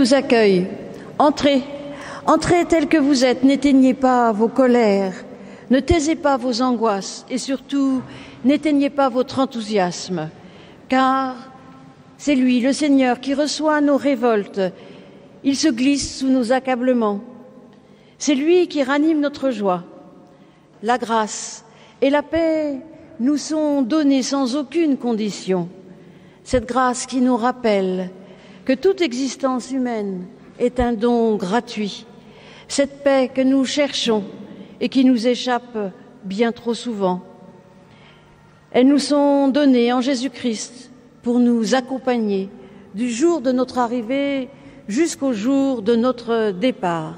Nous accueille. Entrez, entrez tel que vous êtes, n'éteignez pas vos colères, ne taisez pas vos angoisses et surtout n'éteignez pas votre enthousiasme, car c'est lui, le Seigneur, qui reçoit nos révoltes. Il se glisse sous nos accablements. C'est lui qui ranime notre joie. La grâce et la paix nous sont donnés sans aucune condition. Cette grâce qui nous rappelle que toute existence humaine est un don gratuit, cette paix que nous cherchons et qui nous échappe bien trop souvent. Elles nous sont données en Jésus-Christ pour nous accompagner du jour de notre arrivée jusqu'au jour de notre départ.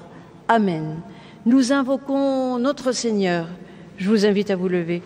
Amen. Nous invoquons notre Seigneur. Je vous invite à vous lever.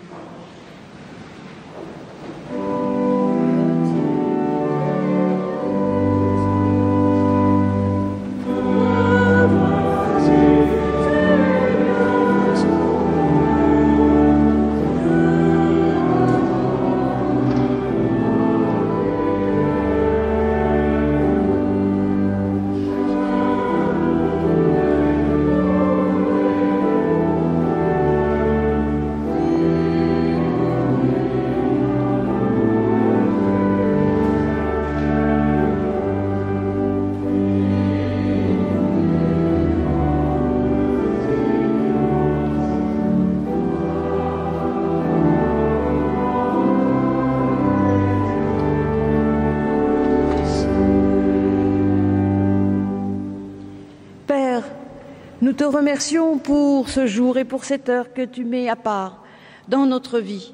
Te remercions pour ce jour et pour cette heure que tu mets à part dans notre vie.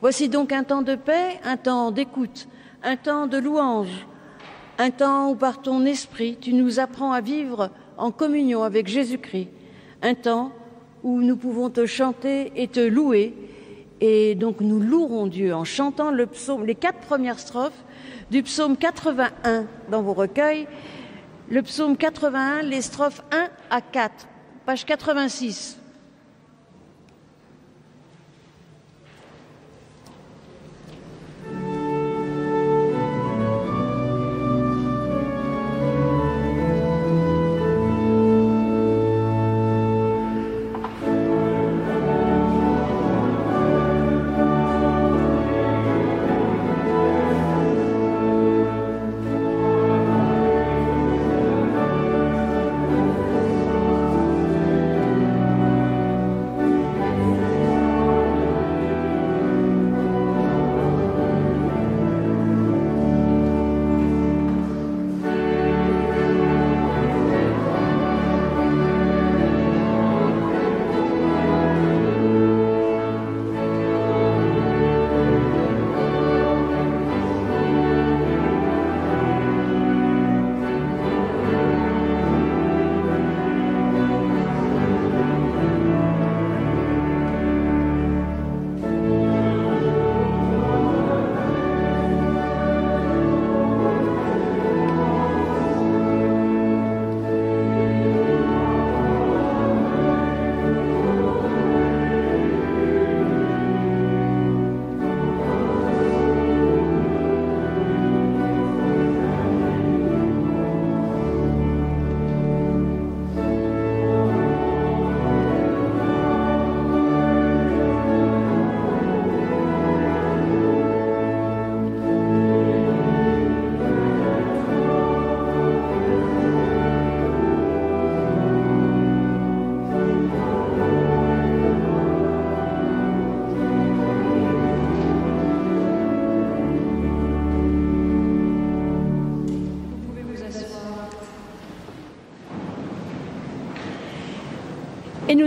Voici donc un temps de paix, un temps d'écoute, un temps de louange, un temps où par ton esprit tu nous apprends à vivre en communion avec Jésus-Christ, un temps où nous pouvons te chanter et te louer. Et donc nous louerons Dieu en chantant les quatre premières strophes du psaume 81 dans vos recueils le psaume 81, les strophes 1 à 4, page 86.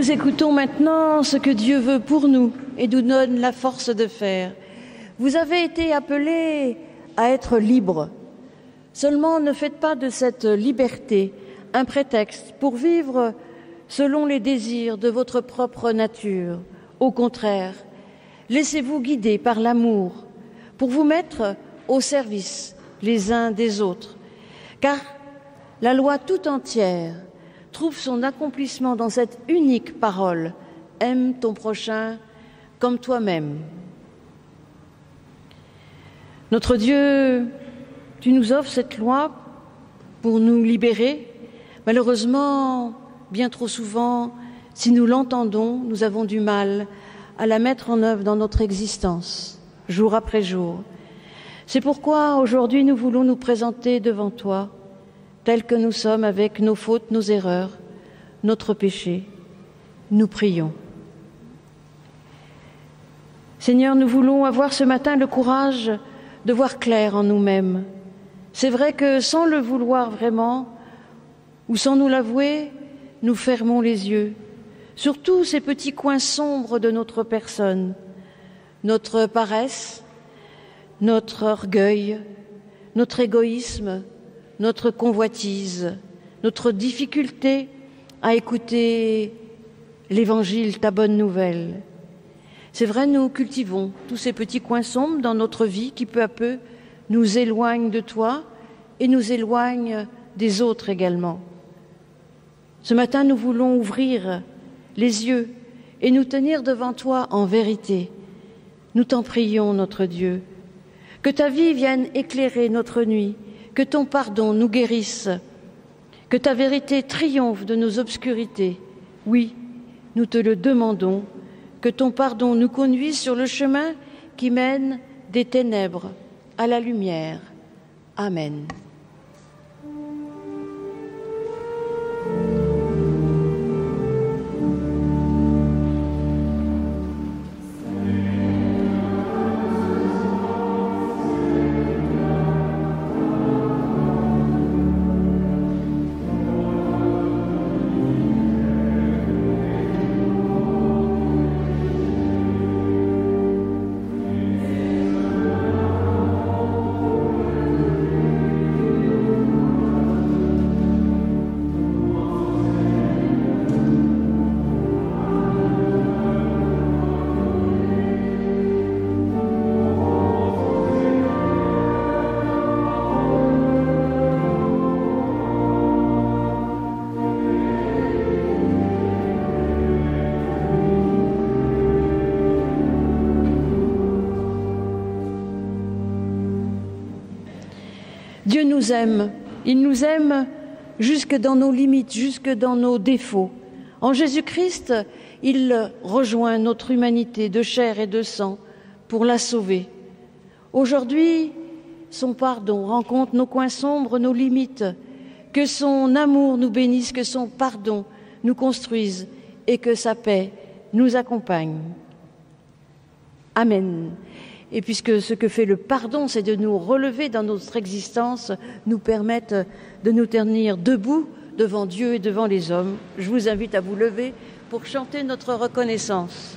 Nous écoutons maintenant ce que Dieu veut pour nous et nous donne la force de faire. Vous avez été appelés à être libres. Seulement ne faites pas de cette liberté un prétexte pour vivre selon les désirs de votre propre nature. Au contraire, laissez-vous guider par l'amour pour vous mettre au service les uns des autres. Car la loi tout entière trouve son accomplissement dans cette unique parole aime ton prochain comme toi-même. Notre Dieu, tu nous offres cette loi pour nous libérer. Malheureusement, bien trop souvent, si nous l'entendons, nous avons du mal à la mettre en œuvre dans notre existence, jour après jour. C'est pourquoi aujourd'hui nous voulons nous présenter devant toi, tels que nous sommes avec nos fautes, nos erreurs, notre péché. Nous prions. Seigneur, nous voulons avoir ce matin le courage de voir clair en nous-mêmes. C'est vrai que sans le vouloir vraiment, ou sans nous l'avouer, nous fermons les yeux sur tous ces petits coins sombres de notre personne, notre paresse, notre orgueil, notre égoïsme, notre convoitise, notre difficulté à écouter l'Évangile, ta bonne nouvelle. C'est vrai, nous cultivons tous ces petits coins sombres dans notre vie qui peu à peu nous éloignent de toi et nous éloignent des autres également. Ce matin, nous voulons ouvrir les yeux et nous tenir devant toi en vérité. Nous t'en prions, notre Dieu. Que ta vie vienne éclairer notre nuit, que ton pardon nous guérisse, que ta vérité triomphe de nos obscurités. Oui, nous te le demandons, que ton pardon nous conduise sur le chemin qui mène des ténèbres à la lumière. Amen. Aime. Il nous aime jusque dans nos limites, jusque dans nos défauts. En Jésus-Christ, il rejoint notre humanité de chair et de sang pour la sauver. Aujourd'hui, son pardon rencontre nos coins sombres, nos limites. Que son amour nous bénisse, que son pardon nous construise et que sa paix nous accompagne. Amen. Et puisque ce que fait le pardon, c'est de nous relever dans notre existence, nous permettre de nous tenir debout devant Dieu et devant les hommes, je vous invite à vous lever pour chanter notre reconnaissance.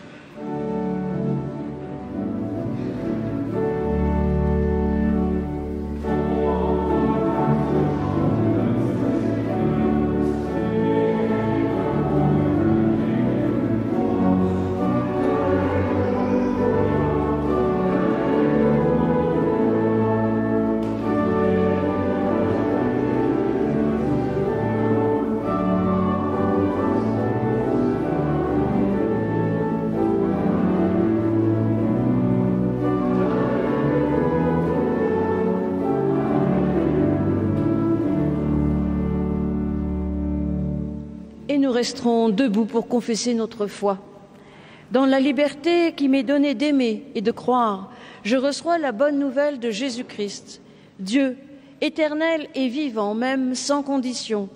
Resterons debout pour confesser notre foi. Dans la liberté qui m'est donnée d'aimer et de croire, je reçois la bonne nouvelle de Jésus-Christ, Dieu, éternel et vivant, même sans condition.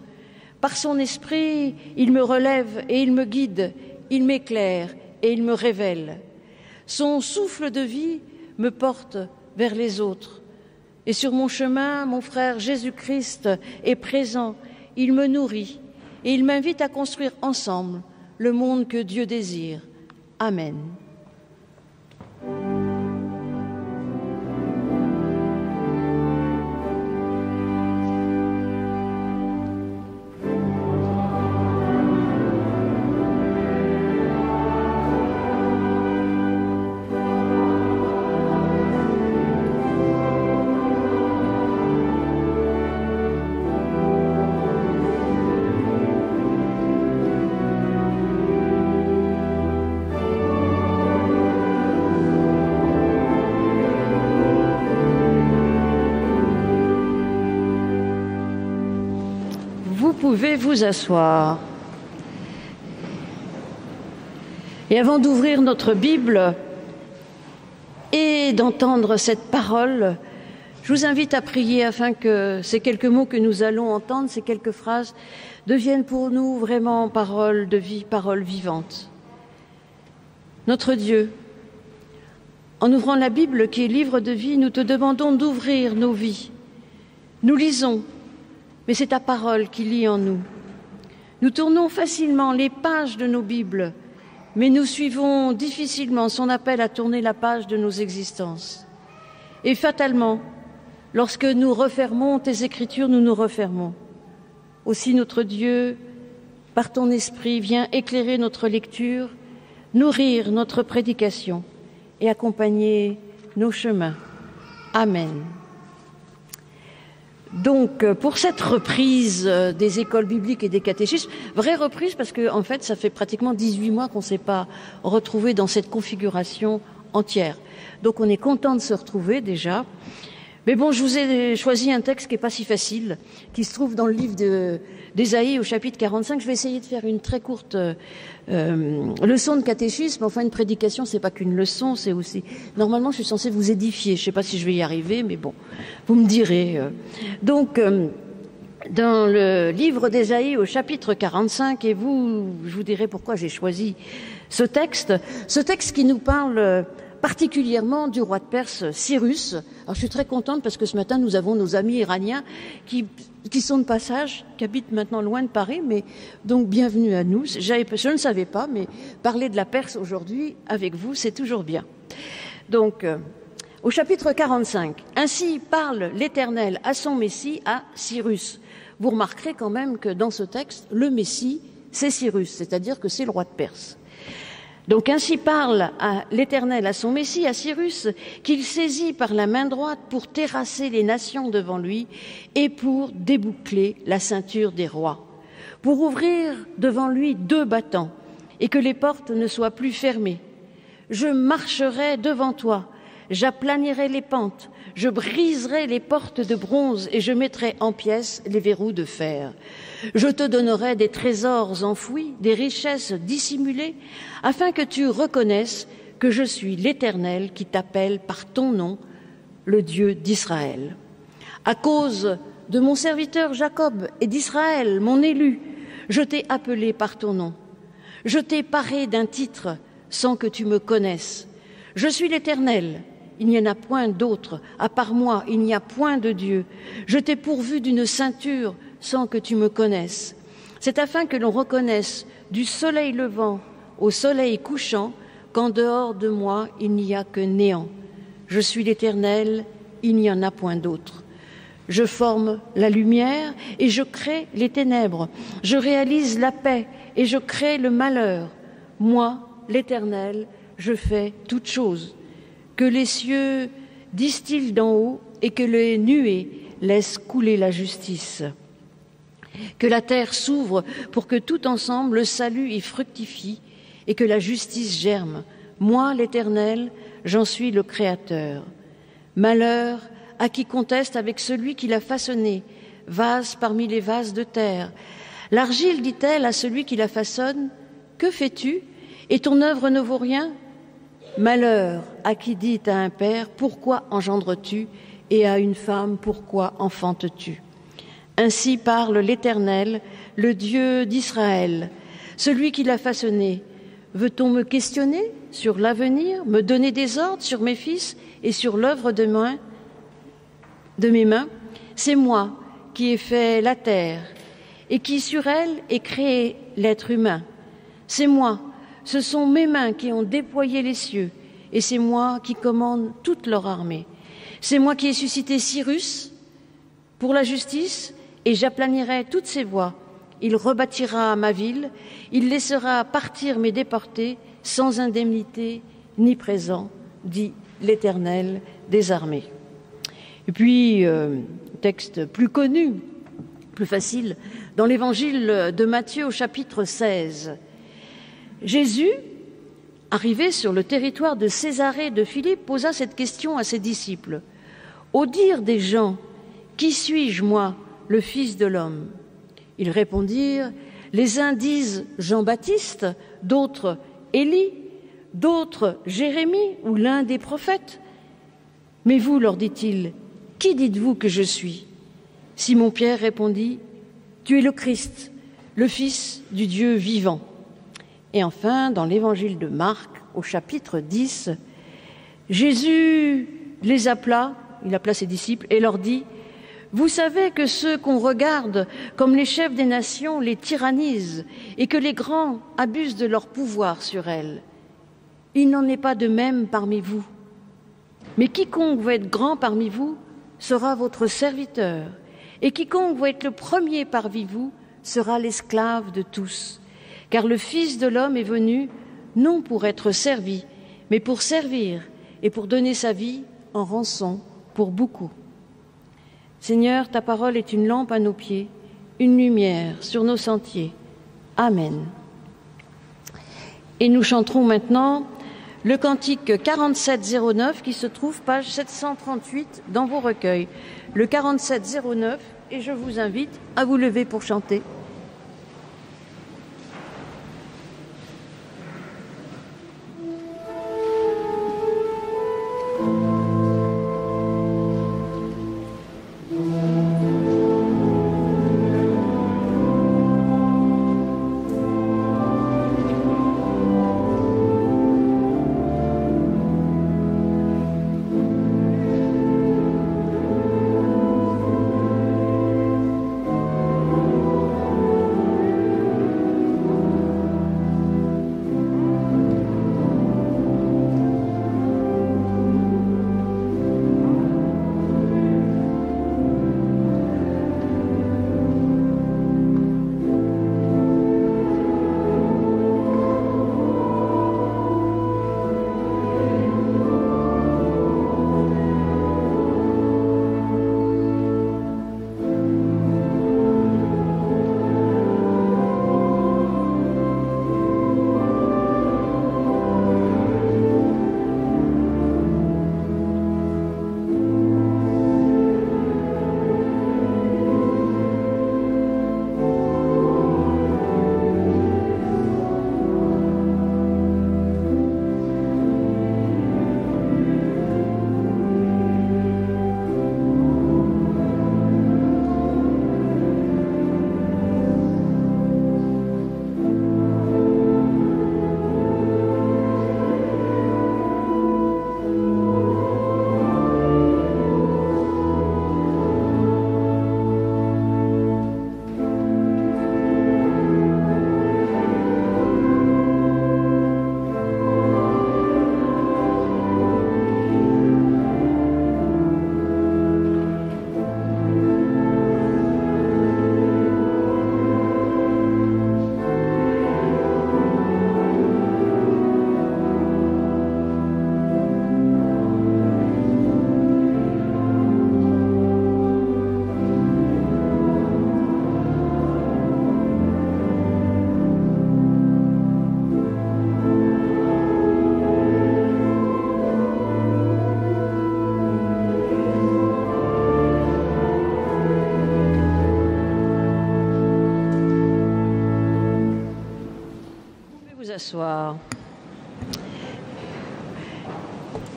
Par son esprit, il me relève et il me guide, il m'éclaire et il me révèle. Son souffle de vie me porte vers les autres. Et sur mon chemin, mon frère Jésus-Christ est présent, il me nourrit et il m'invite à construire ensemble le monde que Dieu désire. Amen. Pouvez vous asseoir. Et avant d'ouvrir notre Bible et d'entendre cette parole, je vous invite à prier afin que ces quelques mots que nous allons entendre, ces quelques phrases, deviennent pour nous vraiment paroles de vie, paroles vivantes. Notre Dieu, en ouvrant la Bible qui est livre de vie, nous te demandons d'ouvrir nos vies. Nous lisons, mais c'est ta parole qui lit en nous. Nous tournons facilement les pages de nos Bibles mais nous suivons difficilement son appel à tourner la page de nos existences. Et fatalement, lorsque nous refermons tes écritures, nous nous refermons. Aussi notre Dieu, par ton esprit, vient éclairer notre lecture, nourrir notre prédication et accompagner nos chemins. Amen. Donc, euh, pour cette reprise euh, des écoles bibliques et des catéchismes, vraie reprise parce que, en fait, ça fait pratiquement 18 mois qu'on ne s'est pas retrouvé dans cette configuration entière. Donc, on est content de se retrouver déjà. Mais bon, je vous ai choisi un texte qui n'est pas si facile, qui se trouve dans le livre d'Ésaïe au chapitre 45. Je vais essayer de faire une très courte euh, leçon de catéchisme. Enfin, une prédication, c'est pas qu'une leçon, c'est aussi. Normalement, je suis censée vous édifier. Je ne sais pas si je vais y arriver, mais bon, vous me direz. Euh. Donc, euh, dans le livre d'Ésaïe au chapitre 45, et vous, je vous dirai pourquoi j'ai choisi ce texte, ce texte qui nous parle particulièrement du roi de Perse Cyrus. Alors je suis très contente parce que ce matin nous avons nos amis iraniens qui, sont de passage, qui habitent maintenant loin de Paris, mais donc bienvenue à nous. Je ne savais pas, mais parler de la Perse aujourd'hui avec vous, c'est toujours bien. Donc, euh, au chapitre 45, ainsi parle l'Éternel à son Messie, à Cyrus. Vous remarquerez quand même que dans ce texte, le Messie, c'est Cyrus, c'est-à-dire que c'est le roi de Perse. Donc ainsi parle à l'Éternel, à son Messie, à Cyrus, qu'il saisit par la main droite pour terrasser les nations devant lui et pour déboucler la ceinture des rois, pour ouvrir devant lui deux battants et que les portes ne soient plus fermées. Je marcherai devant toi, j'aplanirai les pentes, je briserai les portes de bronze et je mettrai en pièces les verrous de fer. Je te donnerai des trésors enfouis, des richesses dissimulées, afin que tu reconnaisses que je suis l'Éternel qui t'appelle par ton nom, le Dieu d'Israël. À cause de mon serviteur Jacob et d'Israël, mon élu, je t'ai appelé par ton nom. Je t'ai paré d'un titre sans que tu me connaisses. Je suis l'Éternel, il n'y en a point d'autre. À part moi, il n'y a point de Dieu. Je t'ai pourvu d'une ceinture sans que tu me connaisses. C'est afin que l'on reconnaisse du soleil levant au soleil couchant qu'en dehors de moi il n'y a que néant. Je suis l'Éternel, il n'y en a point d'autre. Je forme la lumière et je crée les ténèbres. Je réalise la paix et je crée le malheur. Moi, l'Éternel, je fais toutes choses. Que les cieux distillent d'en haut et que les nuées laissent couler la justice. Que la terre s'ouvre pour que tout ensemble le salut y fructifie et que la justice germe. Moi, l'Éternel, j'en suis le Créateur. Malheur à qui conteste avec celui qui l'a façonné, vase parmi les vases de terre. L'argile dit-elle à celui qui la façonne, Que fais-tu? Et ton œuvre ne vaut rien? Malheur à qui dit à un père, Pourquoi engendres-tu? Et à une femme, Pourquoi enfantes-tu? Ainsi parle l'Éternel, le Dieu d'Israël, celui qui l'a façonné. Veut-on me questionner sur l'avenir, me donner des ordres sur mes fils et sur l'œuvre de, de mes mains? C'est moi qui ai fait la terre et qui sur elle ai créé l'être humain. C'est moi, ce sont mes mains qui ont déployé les cieux et c'est moi qui commande toute leur armée. C'est moi qui ai suscité Cyrus pour la justice et j'aplanirai toutes ses voies. Il rebâtira ma ville, il laissera partir mes déportés sans indemnité ni présent, dit l'Éternel des armées. Et puis, euh, texte plus connu, plus facile, dans l'évangile de Matthieu au chapitre 16. Jésus, arrivé sur le territoire de Césarée de Philippe, posa cette question à ses disciples. Au dire des gens, qui suis-je moi le Fils de l'homme? Ils répondirent, Les uns disent Jean-Baptiste, d'autres Élie, d'autres Jérémie ou l'un des prophètes. Mais vous, leur dit-il, qui dites-vous que je suis? Simon-Pierre répondit, Tu es le Christ, le Fils du Dieu vivant. Et enfin, dans l'évangile de Marc, au chapitre 10, Jésus les appela, il appela ses disciples et leur dit, Vous savez que ceux qu'on regarde comme les chefs des nations les tyrannisent et que les grands abusent de leur pouvoir sur elles. Il n'en est pas de même parmi vous. Mais quiconque veut être grand parmi vous sera votre serviteur, et quiconque veut être le premier parmi vous sera l'esclave de tous. Car le Fils de l'homme est venu non pour être servi, mais pour servir et pour donner sa vie en rançon pour beaucoup. Seigneur, ta parole est une lampe à nos pieds, une lumière sur nos sentiers. Amen. Et nous chanterons maintenant le cantique 4709 qui se trouve page 738 dans vos recueils. Le 4709 et je vous invite à vous lever pour chanter.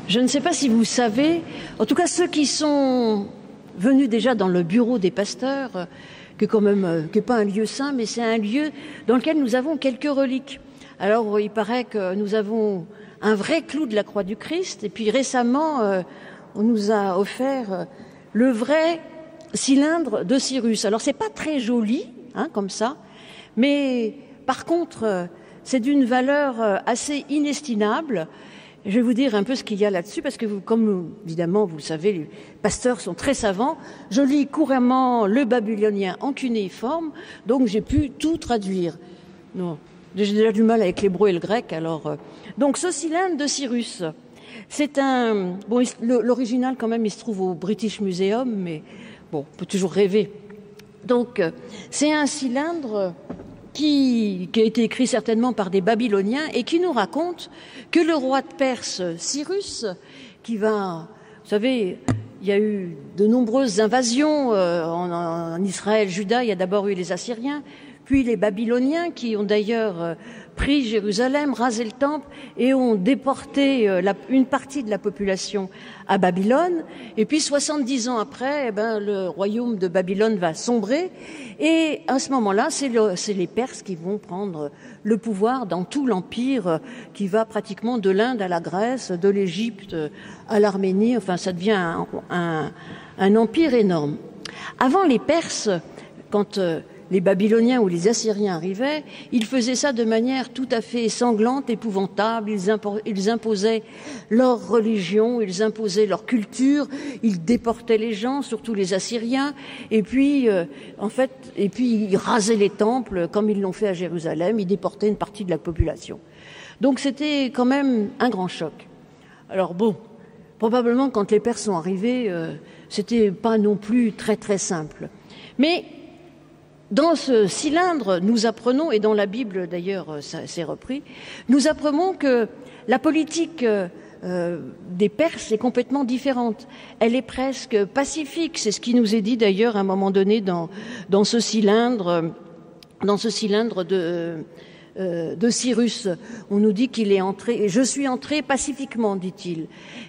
Je ne sais pas si vous savez, en tout cas ceux qui sont venus déjà dans le bureau des pasteurs, que quand euh, pas un lieu saint, mais c'est un lieu dans lequel nous avons quelques reliques. Alors il paraît que nous avons un vrai clou de la croix du Christ, et puis récemment euh, on nous a offert euh, le vrai cylindre de Cyrus. Alors c'est pas très joli, hein, comme ça, mais par contre c'est d'une valeur euh, assez inestimable. Je vais vous dire un peu ce qu'il y a là-dessus, parce que, comme évidemment vous le savez, les pasteurs sont très savants. Je lis couramment le babylonien en cunéiforme, donc j'ai pu tout traduire. Non, j'ai déjà du mal avec l'hébreu et le grec, alors. Euh. Donc ce cylindre de Cyrus, c'est un. Bon, l'original quand même, il se trouve au British Museum, mais bon, on peut toujours rêver. Donc, euh, c'est un cylindre qui, a été écrit certainement par des Babyloniens et qui nous raconte que le roi de Perse, Cyrus, qui va, vous savez, il y a eu de nombreuses invasions euh, en, Israël, Juda. Il y a d'abord eu les Assyriens, puis les Babyloniens qui ont d'ailleurs euh, pris Jérusalem, rasé le temple et ont déporté euh, une partie de la population à Babylone. Et puis 70 ans après, eh ben, le royaume de Babylone va sombrer. Et à ce moment-là, c'est les Perses qui vont prendre le pouvoir dans tout l'empire euh, qui va pratiquement de l'Inde à la Grèce, de l'Égypte à l'Arménie. Enfin, ça devient un, empire énorme. Avant les Perses, quand les Babyloniens ou les Assyriens arrivaient, ils faisaient ça de manière tout à fait sanglante, épouvantable. Ils, imposaient leur religion, ils imposaient leur culture, ils déportaient les gens, surtout les Assyriens, et puis, euh, en fait, et puis ils rasaient les temples, comme ils l'ont fait à Jérusalem. Ils déportaient une partie de la population. Donc c'était quand même un grand choc. Alors bon, probablement quand les Perses sont arrivés, euh, c'était pas non plus très très simple. Mais dans ce cylindre, nous apprenons, et dans la Bible d'ailleurs euh, c'est repris, nous apprenons que la politique euh, euh, des Perses est complètement différente. Elle est presque pacifique. C'est ce qui nous est dit d'ailleurs à un moment donné dans, dans ce cylindre, dans ce cylindre de, euh, de Cyrus. On nous dit qu'il est entré, et je suis entré pacifiquement, dit-il.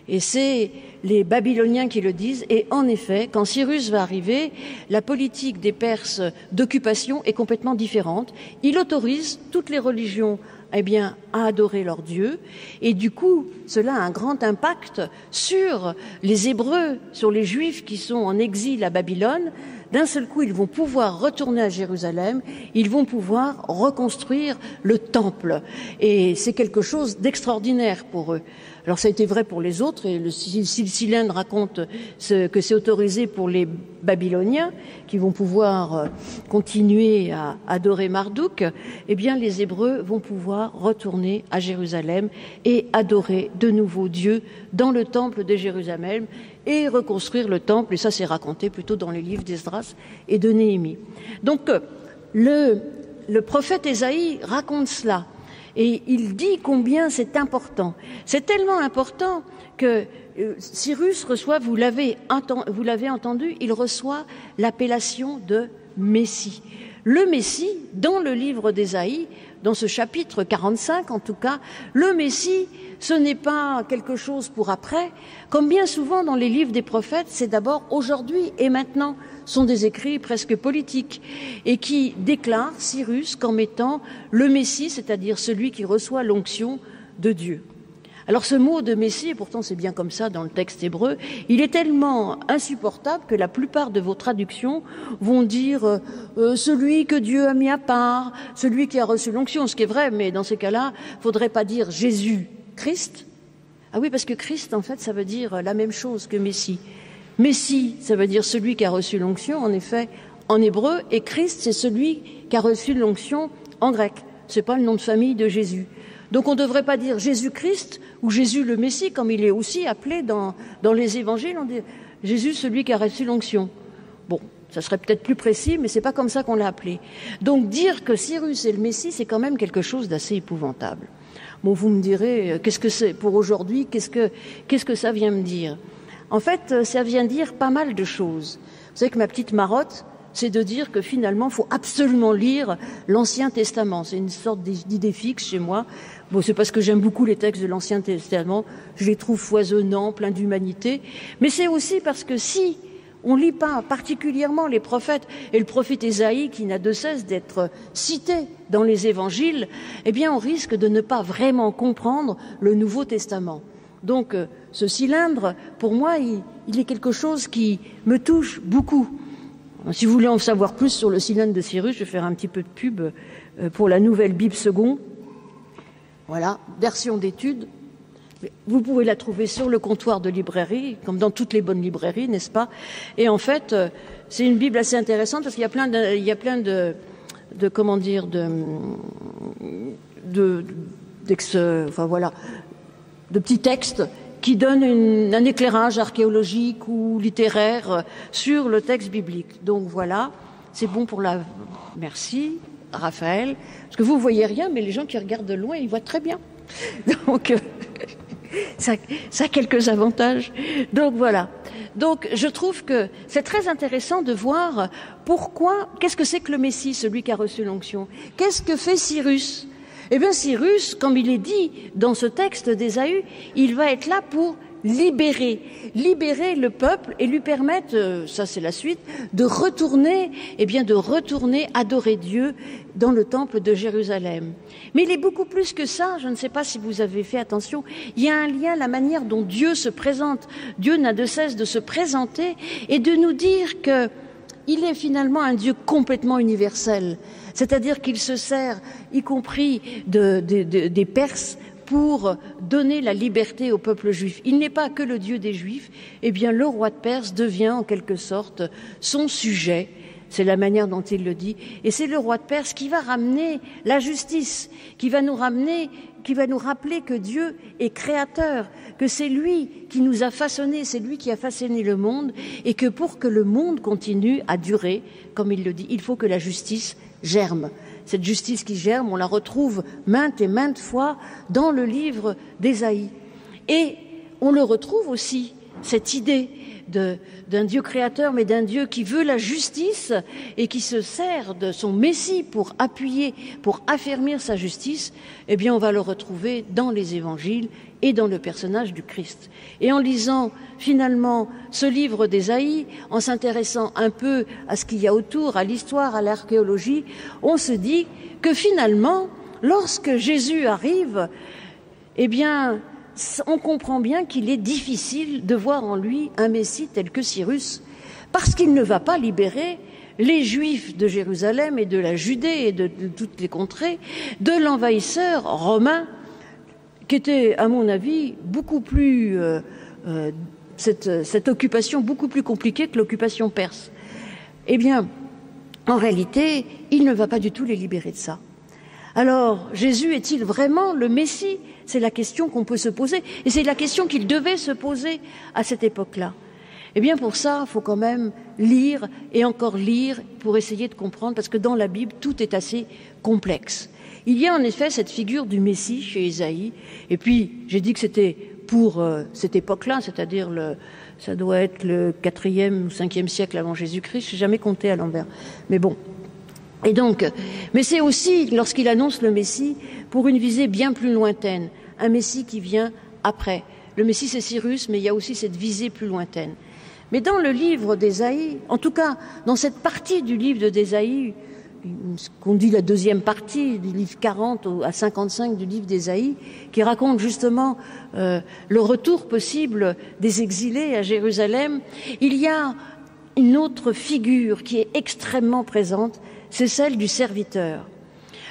Et c'est les Babyloniens qui le disent. Et en effet, quand Cyrus va arriver, la politique des Perses d'occupation est complètement différente. Il autorise toutes les religions eh bien, à adorer leur Dieu. Et du coup, cela a un grand impact sur les Hébreux, sur les Juifs qui sont en exil à Babylone, d'un seul coup, ils vont pouvoir retourner à Jérusalem, ils vont pouvoir reconstruire le temple. Et c'est quelque chose d'extraordinaire pour eux. Alors ça a été vrai pour les autres, et le cylindre raconte ce, que c'est autorisé pour les Babyloniens, qui vont pouvoir euh, continuer à adorer Marduk, eh bien les Hébreux vont pouvoir retourner à Jérusalem et adorer de nouveau Dieu dans le temple de Jérusalem et reconstruire le temple, et ça c'est raconté plutôt dans les livres d'Esdras et de Néhémie. Donc euh, le, le prophète Ésaïe raconte cela. Et il dit combien c'est important. C'est tellement important que euh, Cyrus reçoit, vous l'avez entendu, il reçoit l'appellation de Messie. Le Messie, dans le livre d'Ésaïe, dans ce chapitre 45 en tout cas, le Messie, ce n'est pas quelque chose pour après, comme bien souvent dans les livres des prophètes, c'est d'abord aujourd'hui et maintenant sont des écrits presque politiques et qui déclarent Cyrus comme étant le Messie, c'est-à-dire celui qui reçoit l'onction de Dieu. Alors ce mot de Messie, et pourtant c'est bien comme ça dans le texte hébreu, il est tellement insupportable que la plupart de vos traductions vont dire euh, euh, celui que Dieu a mis à part, celui qui a reçu l'onction, ce qui est vrai, mais dans ces cas-là, faudrait pas dire Jésus Christ. Ah oui, parce que Christ, en fait, ça veut dire la même chose que Messie. Messie, ça veut dire celui qui a reçu l'onction, en effet, en hébreu, et Christ, c'est celui qui a reçu l'onction en grec. Ce n'est pas le nom de famille de Jésus. Donc on ne devrait pas dire Jésus-Christ ou Jésus le Messie, comme il est aussi appelé dans, dans les évangiles. On dit Jésus, celui qui a reçu l'onction. Bon, ça serait peut-être plus précis, mais c'est pas comme ça qu'on l'a appelé. Donc dire que Cyrus est le Messie, c'est quand même quelque chose d'assez épouvantable. Bon, vous me direz, euh, qu'est-ce que c'est pour aujourd'hui? Qu'est-ce que qu'est-ce que ça vient me dire? En fait, euh, ça vient dire pas mal de choses. Vous savez que ma petite marotte, c'est de dire que finalement, il faut absolument lire l'Ancien Testament. C'est une sorte d'idée fixe chez moi. Bon, c'est parce que j'aime beaucoup les textes de l'Ancien Testament. Je les trouve foisonnants, pleins d'humanité. Mais c'est aussi parce que si on lit pas particulièrement les prophètes et le prophète Ésaïe qui n'a de cesse d'être cité dans les évangiles, eh bien on risque de ne pas vraiment comprendre le Nouveau Testament. Donc euh, ce cylindre, pour moi, il, est quelque chose qui me touche beaucoup. Si vous voulez en savoir plus sur le cylindre de Cyrus, je vais faire un petit peu de pub euh, pour la nouvelle Bible second. Voilà, version d'étude. Vous pouvez la trouver sur le comptoir de librairie, comme dans toutes les bonnes librairies, n'est-ce pas? Et en fait, euh, c'est une Bible assez intéressante parce qu'il y a plein de, il y a plein de, de comment dire, de, de, enfin voilà, de petits textes qui donnent un éclairage archéologique ou littéraire sur le texte biblique. Donc voilà, c'est bon pour la. Merci, Raphaël. Parce que vous ne voyez rien, mais les gens qui regardent de loin, ils voient très bien. Donc, euh, ça, ça, a quelques avantages. Donc voilà. Donc je trouve que c'est très intéressant de voir pourquoi, qu'est-ce que c'est que le Messie, celui qui a reçu l'onction? Qu'est-ce que fait Cyrus? Eh bien Cyrus, comme il est dit dans ce texte d'Ésaü, il va être là pour libérer, libérer le peuple et lui permettre, euh, ça c'est la suite, de retourner, eh bien de retourner adorer Dieu dans le temple de Jérusalem. Mais il est beaucoup plus que ça, je ne sais pas si vous avez fait attention, il y a un lien, la manière dont Dieu se présente. Dieu n'a de cesse de se présenter et de nous dire que il est finalement un Dieu complètement universel, c'est-à-dire qu'il se sert, y compris de, des Perses, pour donner la liberté au peuple juif. Il n'est pas que le Dieu des Juifs, eh bien le roi de Perse devient en quelque sorte son sujet. C'est la manière dont il le dit. Et c'est le roi de Perse qui va ramener la justice, qui va nous ramener, qui va nous rappeler que Dieu est créateur, que c'est lui qui nous a façonné, c'est lui qui a façonné le monde, et que pour que le monde continue à durer, comme il le dit, il faut que la justice germe cette justice qui germe, on la retrouve maintes et maintes fois dans le livre d'Ésaïe. Et on le retrouve aussi, cette idée d'un Dieu créateur, mais d'un Dieu qui veut la justice et qui se sert de son Messie pour appuyer, pour affermir sa justice, eh bien, on va le retrouver dans les évangiles et dans le personnage du Christ. Et en lisant finalement ce livre d'Ésaïe, en s'intéressant un peu à ce qu'il y a autour, à l'histoire, à l'archéologie, on se dit que finalement, lorsque Jésus arrive, eh bien, on comprend bien qu'il est difficile de voir en lui un Messie tel que Cyrus, parce qu'il ne va pas libérer les Juifs de Jérusalem et de la Judée et de, toutes les contrées de l'envahisseur romain, qui était, à mon avis, beaucoup plus euh, euh, cette, cette occupation beaucoup plus compliquée que l'occupation perse. Eh bien, en réalité, il ne va pas du tout les libérer de ça. Alors, Jésus est-il vraiment le Messie C'est la question qu'on peut se poser, et c'est la question qu'il devait se poser à cette époque-là. Eh bien, pour ça, il faut quand même lire et encore lire pour essayer de comprendre, parce que dans la Bible, tout est assez complexe. Il y a en effet cette figure du Messie chez Isaïe, et puis j'ai dit que c'était pour euh, cette époque-là, c'est-à-dire le, ça doit être le quatrième ou cinquième siècle avant Jésus-Christ, je n'ai jamais compté à l'envers. Mais bon, et donc, mais c'est aussi, lorsqu'il annonce le Messie, pour une visée bien plus lointaine, un Messie qui vient après. Le Messie, c'est Cyrus, mais il y a aussi cette visée plus lointaine. Mais dans le livre d'Ésaïe, en tout cas, dans cette partie du livre d'Ésaïe, ce qu'on dit la deuxième partie du livre 40 à 55 du livre d'Ésaïe, qui raconte justement euh, le retour possible des exilés à Jérusalem, il y a une autre figure qui est extrêmement présente, c'est celle du serviteur.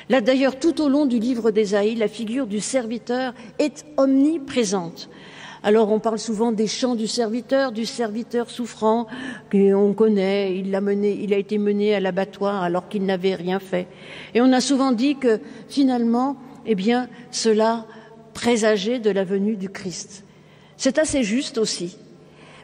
Là d'ailleurs, tout au long du livre d'Ésaïe, la figure du serviteur est omniprésente. Alors on parle souvent des chants du serviteur, du serviteur souffrant, qu'on connaît, il a, il a été mené à l'abattoir alors qu'il n'avait rien fait. Et on a souvent dit que finalement, eh bien, cela présageait de la venue du Christ. C'est assez juste aussi.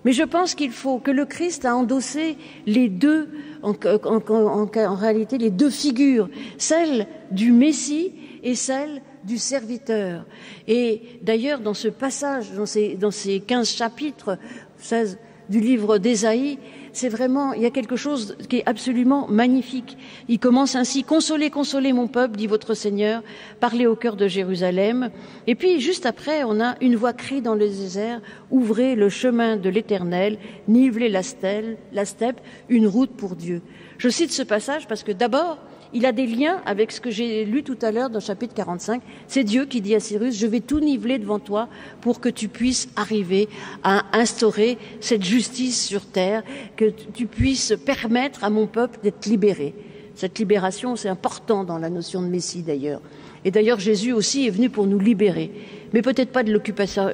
Mais je pense qu'il faut que le Christ a endossé les deux, en, en, réalité, les deux figures, celle du Messie et celle du serviteur. Et d'ailleurs, dans ce passage, dans ces, dans ces 15 chapitres, 16 du livre d'Ésaïe, c'est vraiment, il y a quelque chose qui est absolument magnifique. Il commence ainsi, Consolez, consolez mon peuple, dit votre Seigneur, parlez au cœur de Jérusalem. Et puis, juste après, on a une voix crie dans le désert, ouvrez le chemin de l'éternel, nivelez la, steppe, une route pour Dieu. Je cite ce passage parce que d'abord, il a des liens avec ce que j'ai lu tout à l'heure dans le chapitre 45. C'est Dieu qui dit à Cyrus, je vais tout niveler devant toi pour que tu puisses arriver à instaurer cette justice sur terre, que tu puisses permettre à mon peuple d'être libéré. Cette libération, c'est important dans la notion de Messie d'ailleurs. Et d'ailleurs, Jésus aussi est venu pour nous libérer, mais peut-être pas de l'occupation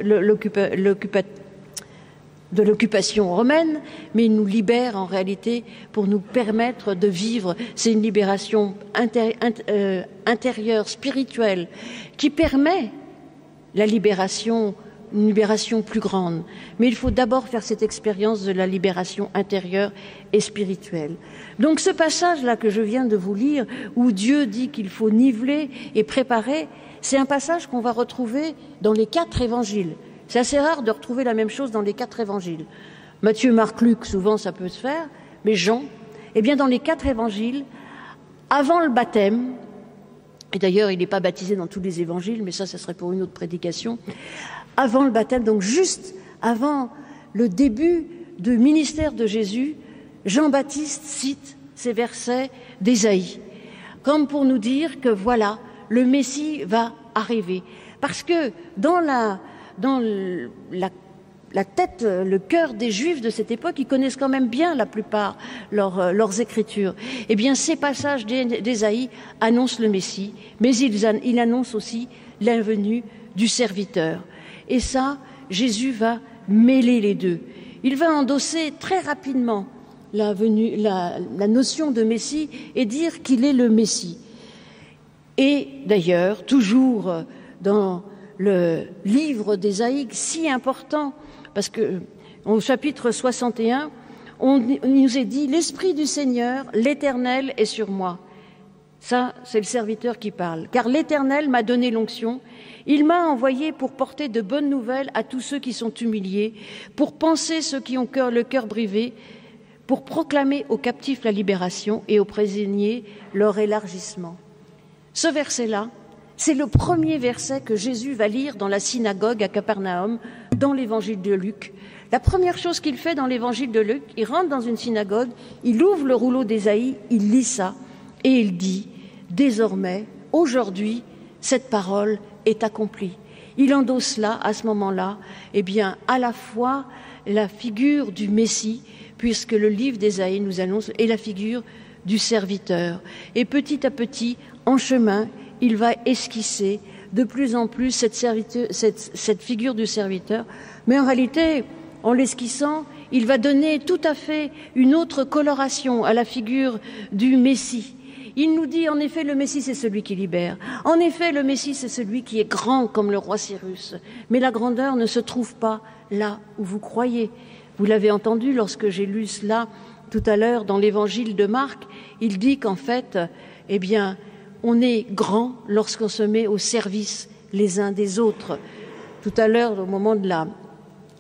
de l'occupation romaine, mais il nous libère en réalité pour nous permettre de vivre. C'est une libération euh, intérieure, spirituelle, qui permet la libération, une libération plus grande. Mais il faut d'abord faire cette expérience de la libération intérieure et spirituelle. Donc ce passage-là que je viens de vous lire, où Dieu dit qu'il faut niveler et préparer, c'est un passage qu'on va retrouver dans les quatre évangiles. C'est assez rare de retrouver la même chose dans les quatre évangiles. Matthieu, Marc, Luc, souvent ça peut se faire, mais Jean, eh bien dans les quatre évangiles, avant le baptême, et d'ailleurs il n'est pas baptisé dans tous les évangiles, mais ça, ça serait pour une autre prédication, avant le baptême, donc juste avant le début du ministère de Jésus, Jean-Baptiste cite ces versets d'Ésaïe, comme pour nous dire que voilà, le Messie va arriver. Parce que dans la, dans la la tête, le cœur des Juifs de cette époque, ils connaissent quand même bien la plupart euh, leurs écritures. Eh bien, ces passages d'Ésaïe annoncent le Messie, mais ils, annoncent aussi l'invenue du serviteur. Et ça, Jésus va mêler les deux. Il va endosser très rapidement la, la notion de Messie et dire qu'il est le Messie. Et d'ailleurs, toujours dans le livre d'Ésaïe, si important parce que au chapitre 61, on, nous est dit L'Esprit du Seigneur, l'Éternel est sur moi. Ça, c'est le serviteur qui parle. Car l'Éternel m'a donné l'onction. Il m'a envoyé pour porter de bonnes nouvelles à tous ceux qui sont humiliés, pour penser ceux qui ont le cœur brivé, pour proclamer aux captifs la libération et aux prisonniers leur élargissement. Ce verset-là, c'est le premier verset que Jésus va lire dans la synagogue à Capernaum, dans l'évangile de Luc. La première chose qu'il fait dans l'évangile de Luc, il rentre dans une synagogue, il ouvre le rouleau d'Ésaïe, il lit ça, et il dit Désormais, aujourd'hui, cette parole est accomplie. Il endosse là, à ce moment-là, eh bien, à la fois la figure du Messie, puisque le livre d'Ésaïe nous annonce, et la figure du serviteur. Et petit à petit, en chemin, il va esquisser de plus en plus cette, figure du serviteur. Mais en réalité, en l'esquissant, il va donner tout à fait une autre coloration à la figure du Messie. Il nous dit en effet le Messie c'est celui qui libère. En effet le Messie c'est celui qui est grand comme le roi Cyrus. Mais la grandeur ne se trouve pas là où vous croyez. Vous l'avez entendu lorsque j'ai lu cela tout à l'heure dans l'évangile de Marc. Il dit qu'en fait, eh bien, on est grand lorsqu'on se met au service les uns des autres. Tout à l'heure, au moment de la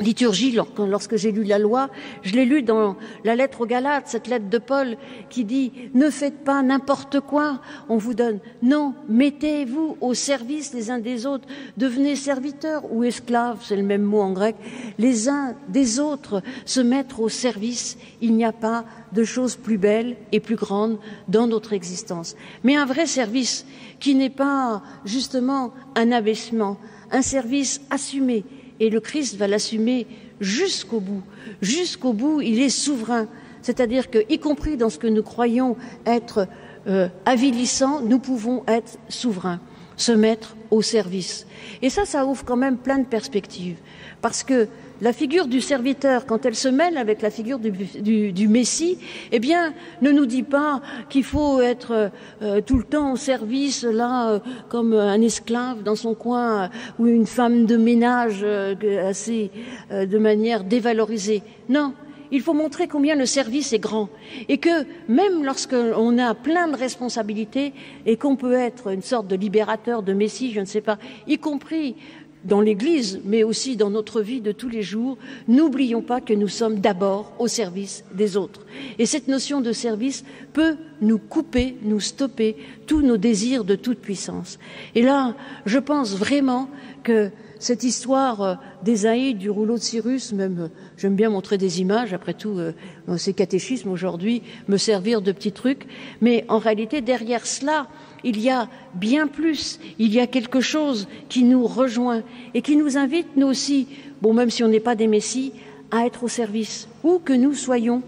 liturgie, lorsque j'ai lu la loi, je l'ai lu dans la lettre aux Galates, cette lettre de Paul qui dit Ne faites pas n'importe quoi, on vous donne. Non, mettez-vous au service les uns des autres, devenez serviteurs ou esclaves, c'est le même mot en grec, les uns des autres, se mettre au service. Il n'y a pas de choses plus belles et plus grandes dans notre existence. Mais un vrai service qui n'est pas justement un abaissement, un service assumé. Et le Christ va l'assumer jusqu'au bout. Jusqu'au bout, il est souverain. C'est-à-dire que, y compris dans ce que nous croyons être euh, avilissant, nous pouvons être souverains, se mettre au service. Et ça, ça ouvre quand même plein de perspectives. Parce que la figure du serviteur, quand elle se mêle avec la figure du, Messie, eh bien, ne nous dit pas qu'il faut être euh, tout le temps au service, là, euh, comme un esclave dans son coin, ou une femme de ménage euh, assez de manière dévalorisée. Non, il faut montrer combien le service est grand et que même lorsqu'on a plein de responsabilités et qu'on peut être une sorte de libérateur, de messie, je ne sais pas, y compris dans l'Église, mais aussi dans notre vie de tous les jours, n'oublions pas que nous sommes d'abord au service des autres. Et cette notion de service peut nous couper, nous stopper tous nos désirs de toute puissance. Et là, je pense vraiment que cette histoire euh, d'Ésaïe, du rouleau de Cyrus, même euh, j'aime bien montrer des images, après tout, euh, ces catéchismes aujourd'hui, me servir de petits trucs, mais en réalité, derrière cela, il y a bien plus, il y a quelque chose qui nous rejoint et qui nous invite, nous aussi, bon, même si on n'est pas des messies, à être au service, où que nous soyons,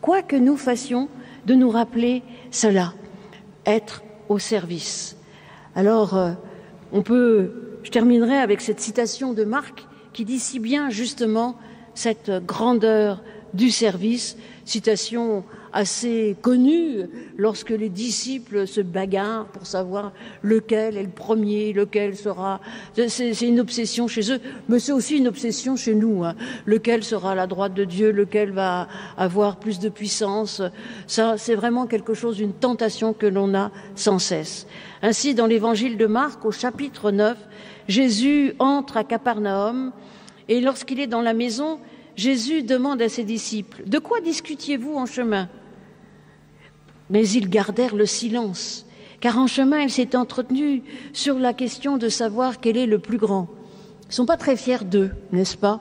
quoi que nous fassions, de nous rappeler cela, être au service. Alors, euh, on peut, je terminerai avec cette citation de Marc qui dit si bien justement cette grandeur du service, citation assez connu lorsque les disciples se bagarrent pour savoir lequel est le premier, lequel sera. C'est une obsession chez eux, mais c'est aussi une obsession chez nous. Hein. Lequel sera la droite de Dieu, lequel va avoir plus de puissance. Ça, c'est vraiment quelque chose, une tentation que l'on a sans cesse. Ainsi, dans l'évangile de Marc, au chapitre 9, Jésus entre à Capernaum et lorsqu'il est dans la maison, Jésus demande à ses disciples De quoi discutiez-vous en chemin? Mais ils gardèrent le silence, car en chemin ils s'étaient entretenus sur la question de savoir quel est le plus grand. Ils ne sont pas très fiers d'eux, n'est-ce pas?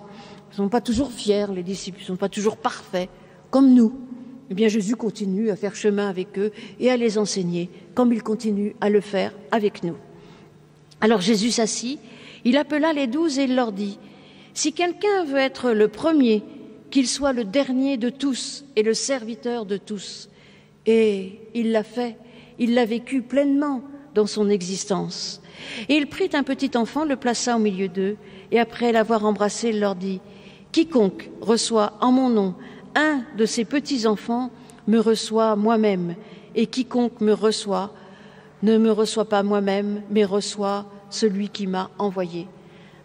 Ils ne sont pas toujours fiers, les disciples, ils ne sont pas toujours parfaits, comme nous. Eh bien, Jésus continue à faire chemin avec eux et à les enseigner, comme il continue à le faire avec nous. Alors Jésus s'assit, il appela les douze et il leur dit Si quelqu'un veut être le premier, qu'il soit le dernier de tous et le serviteur de tous. Et il l'a fait, il l'a vécu pleinement dans son existence. Et il prit un petit enfant, le plaça au milieu d'eux, et après l'avoir embrassé, il leur dit Quiconque reçoit en mon nom un de ces petits-enfants me reçoit moi-même, et quiconque me reçoit ne me reçoit pas moi-même, mais reçoit celui qui m'a envoyé.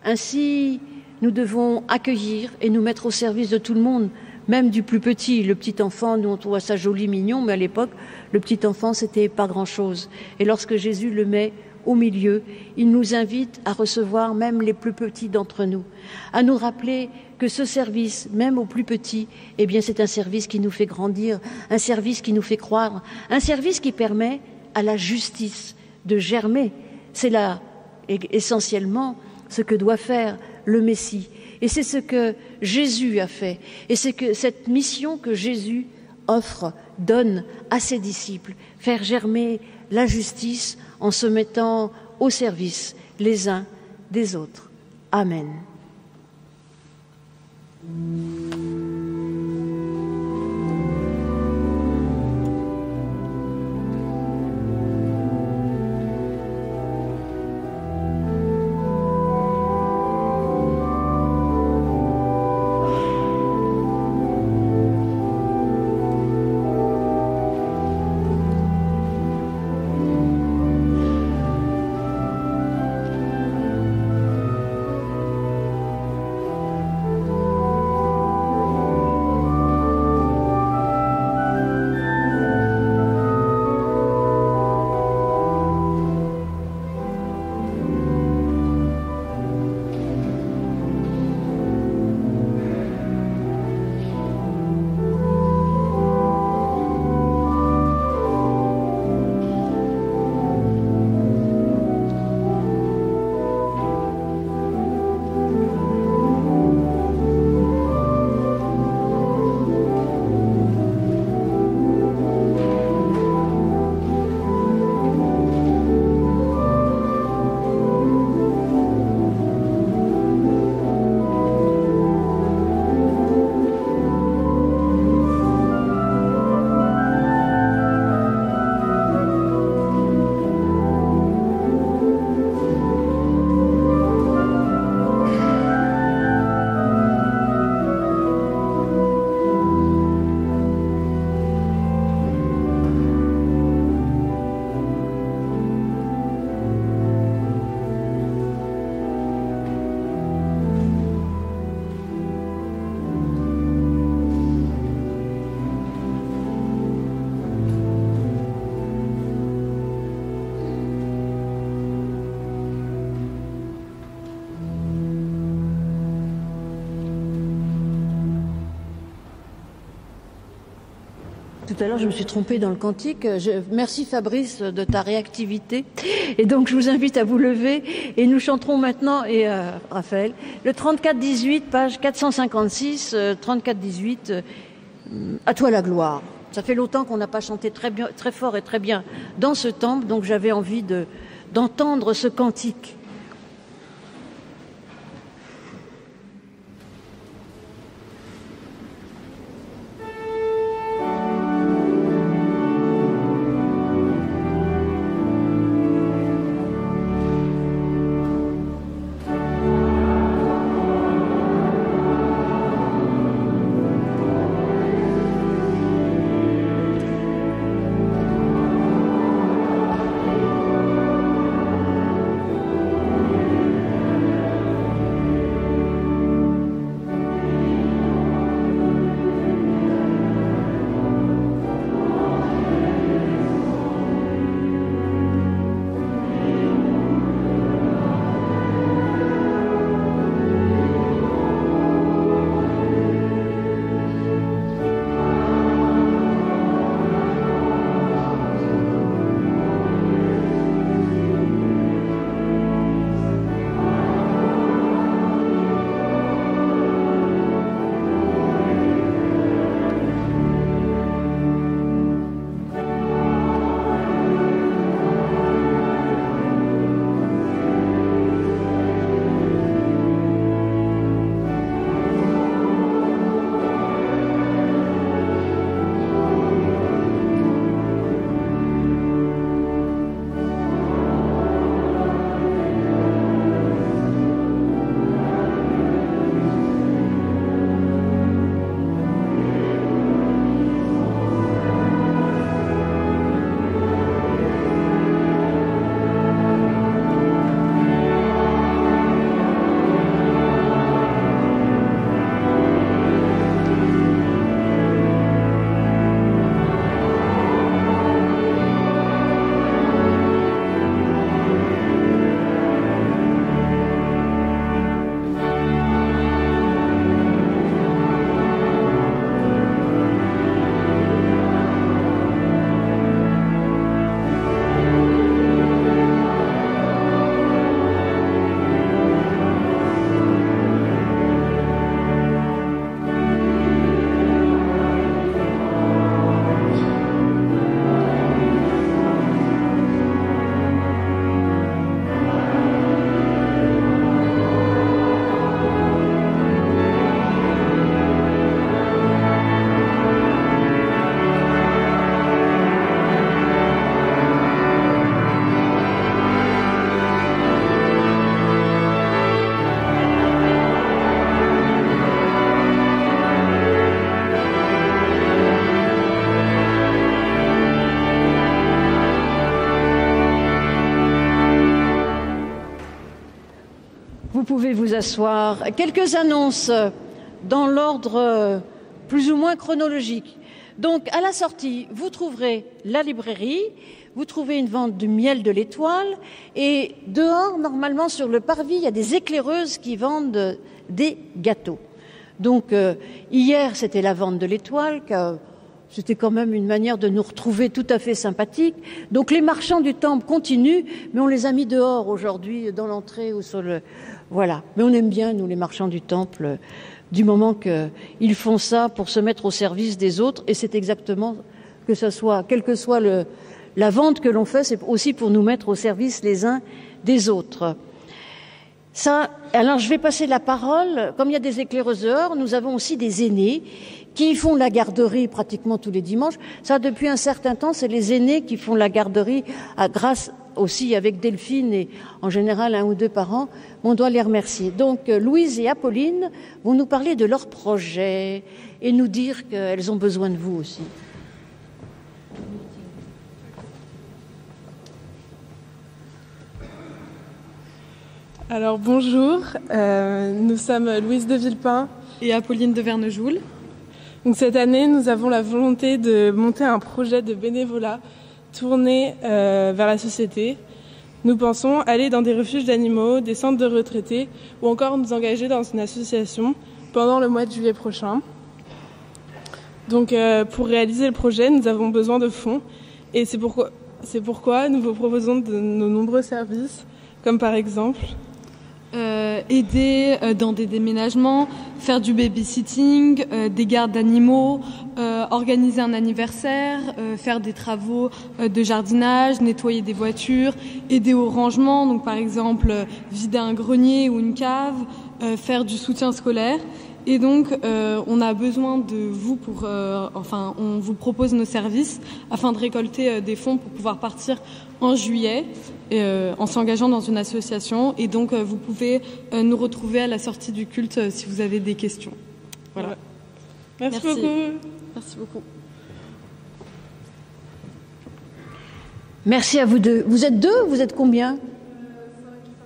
Ainsi, nous devons accueillir et nous mettre au service de tout le monde, même du plus petit. Le petit enfant, nous on trouve ça joli, mignon, mais à l'époque, le petit enfant, c'était pas grand-chose. Et lorsque Jésus le met au milieu, il nous invite à recevoir même les plus petits d'entre nous, à nous rappeler que ce service, même aux plus petits, eh bien, c'est un service qui nous fait grandir, un service qui nous fait croire, un service qui permet à la justice de germer. C'est là, essentiellement, ce que doit faire le Messie. Et c'est ce que Jésus a fait. Et c'est que cette mission que Jésus offre, donne à ses disciples, faire germer la justice en se mettant au service les uns des autres. Amen. Tout à l'heure, je me suis trompée dans le cantique. merci Fabrice de ta réactivité. Et donc, je vous invite à vous lever et nous chanterons maintenant, et euh, Raphaël, le 34-18, page 456, 34-18, euh, euh, à toi la gloire. Ça fait longtemps qu'on n'a pas chanté très, bien, très fort et très bien dans ce temple, donc j'avais envie d'entendre ce cantique. Asseoir. Quelques annonces dans l'ordre plus ou moins chronologique. Donc, à la sortie, vous trouverez la librairie, vous trouvez une vente du miel de l'étoile, et dehors, normalement, sur le parvis, il y a des éclaireuses qui vendent des gâteaux. Donc, euh, hier, c'était la vente de l'étoile, c'était quand même une manière de nous retrouver tout à fait sympathique. Donc les marchands du temple continuent, mais on les a mis dehors aujourd'hui dans l'entrée ou sur le voilà. Mais on aime bien nous les marchands du temple du moment qu'ils font ça pour se mettre au service des autres et c'est exactement que ce soit quelle que soit la vente que l'on fait, c'est aussi pour nous mettre au service les uns des autres. Ça, alors je vais passer la parole. Comme il y a des éclaireurs, nous avons aussi des aînés qui font la garderie pratiquement tous les dimanches. Ça, depuis un certain temps, c'est les aînés qui font la garderie à, grâce aussi avec Delphine et en général un ou deux par an. On doit les remercier. Donc euh, Louise et Apolline vont nous parler de leurs projets et nous dire qu'elles ont besoin de vous aussi. Alors bonjour, euh, nous sommes Louise de Villepin et Apolline de Vernejoul. Donc cette année, nous avons la volonté de monter un projet de bénévolat tourné euh, vers la société. Nous pensons aller dans des refuges d'animaux, des centres de retraités ou encore nous engager dans une association pendant le mois de juillet prochain. Donc euh, pour réaliser le projet, nous avons besoin de fonds et c'est pourquoi, pourquoi nous vous proposons de nos nombreux services, comme par exemple euh, aider euh, dans des déménagements, faire du babysitting, euh, des gardes d'animaux, euh, organiser un anniversaire, faire des travaux de jardinage, nettoyer des voitures, aider au rangement, donc par exemple vider un grenier ou une cave, faire du soutien scolaire. Et donc, euh, on a besoin de vous pour, euh, enfin, on vous propose nos services afin de récolter euh, des fonds pour pouvoir partir en juillet en s'engageant dans une association. Et donc, vous pouvez nous retrouver à la sortie du culte si vous avez des questions. Voilà. Merci, Merci. beaucoup. Merci beaucoup. Merci à vous deux. Vous êtes deux Vous êtes combien?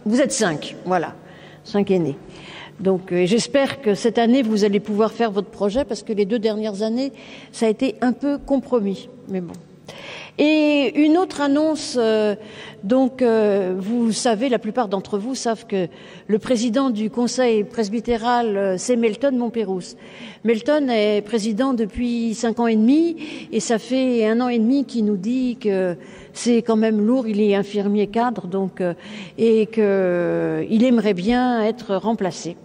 Vous êtes cinq. Voilà, cinq aînés. Donc euh, j'espère que cette année, vous allez pouvoir faire votre projet parce que les deux dernières années, ça a été un peu compromis. Mais bon. Et une autre annonce, euh, donc euh, vous savez, la plupart d'entre vous savent que le président du conseil presbytéral, euh, c'est Melton Montpérouse. Melton est président depuis cinq ans et demi et ça fait un an et demi qu'il nous dit que c'est quand même lourd, il est infirmier cadre, donc et qu'il aimerait bien être remplacé.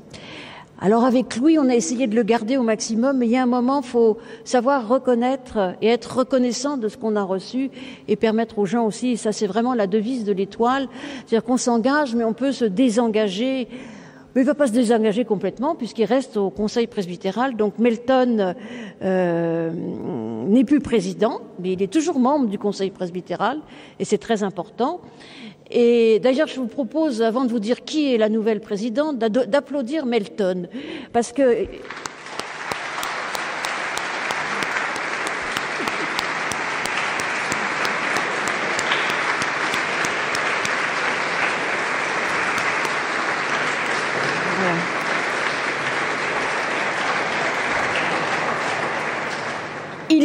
Alors avec Louis, on a essayé de le garder au maximum, mais il y a un moment, faut savoir reconnaître et être reconnaissant de ce qu'on a reçu et permettre aux gens aussi, ça c'est vraiment la devise de l'étoile, c'est-à-dire qu'on s'engage, mais on peut se désengager. Mais il ne va pas se désengager complètement puisqu'il reste au Conseil presbytéral. Donc Melton euh, n'est plus président, mais il est toujours membre du Conseil presbytéral et c'est très important. Et d'ailleurs, je vous propose, avant de vous dire qui est la nouvelle présidente, d'applaudir Melton, parce que.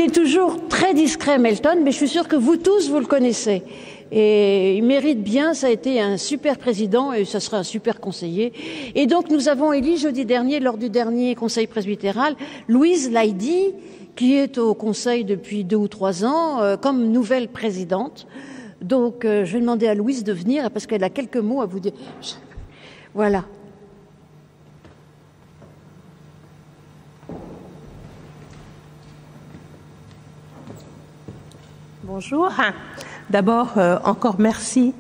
Est toujours très discret, Melton, mais je suis sûre que vous tous, vous le connaissez. Et il mérite bien, ça a été un super président et ça sera un super conseiller. Et donc nous avons élu jeudi dernier, lors du dernier conseil presbytéral, Louise Laidi, qui est au conseil depuis deux ou trois ans, euh, comme nouvelle présidente. Donc euh, je vais demander à Louise de venir parce qu'elle a quelques mots à vous dire. Voilà. Bonjour. D'abord, euh, encore merci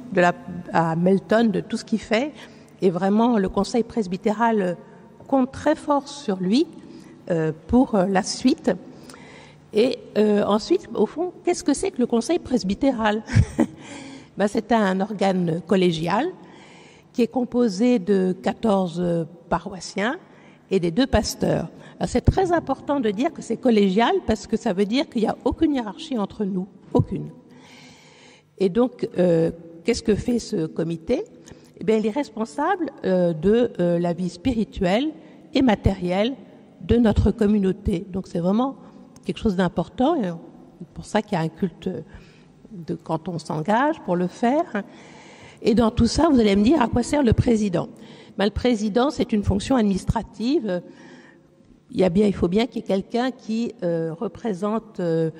à Melton de tout ce qu'il fait. Et vraiment, le Conseil presbytéral compte très fort sur lui euh, pour euh, la suite. Et ensuite, au fond, qu'est-ce que c'est que le Conseil presbytéral? Ben, C'est un organe collégial qui est composé de 14 paroissiens et des deux pasteurs. C'est très important de dire que c'est collégial parce que ça veut dire qu'il n'y a aucune hiérarchie entre nous, aucune. Et donc, euh, qu'est-ce que fait ce comité? Eh bien, il est responsable euh, de euh, la vie spirituelle et matérielle de notre communauté. Donc c'est vraiment quelque chose d'important. C'est pour ça qu'il y a un culte de quand on s'engage pour le faire. Et dans tout ça, vous allez me dire à quoi sert le président? Ben, Le président, c'est une fonction administrative. Il, y a bien, il faut bien qu'il y ait quelqu'un qui euh, représente euh,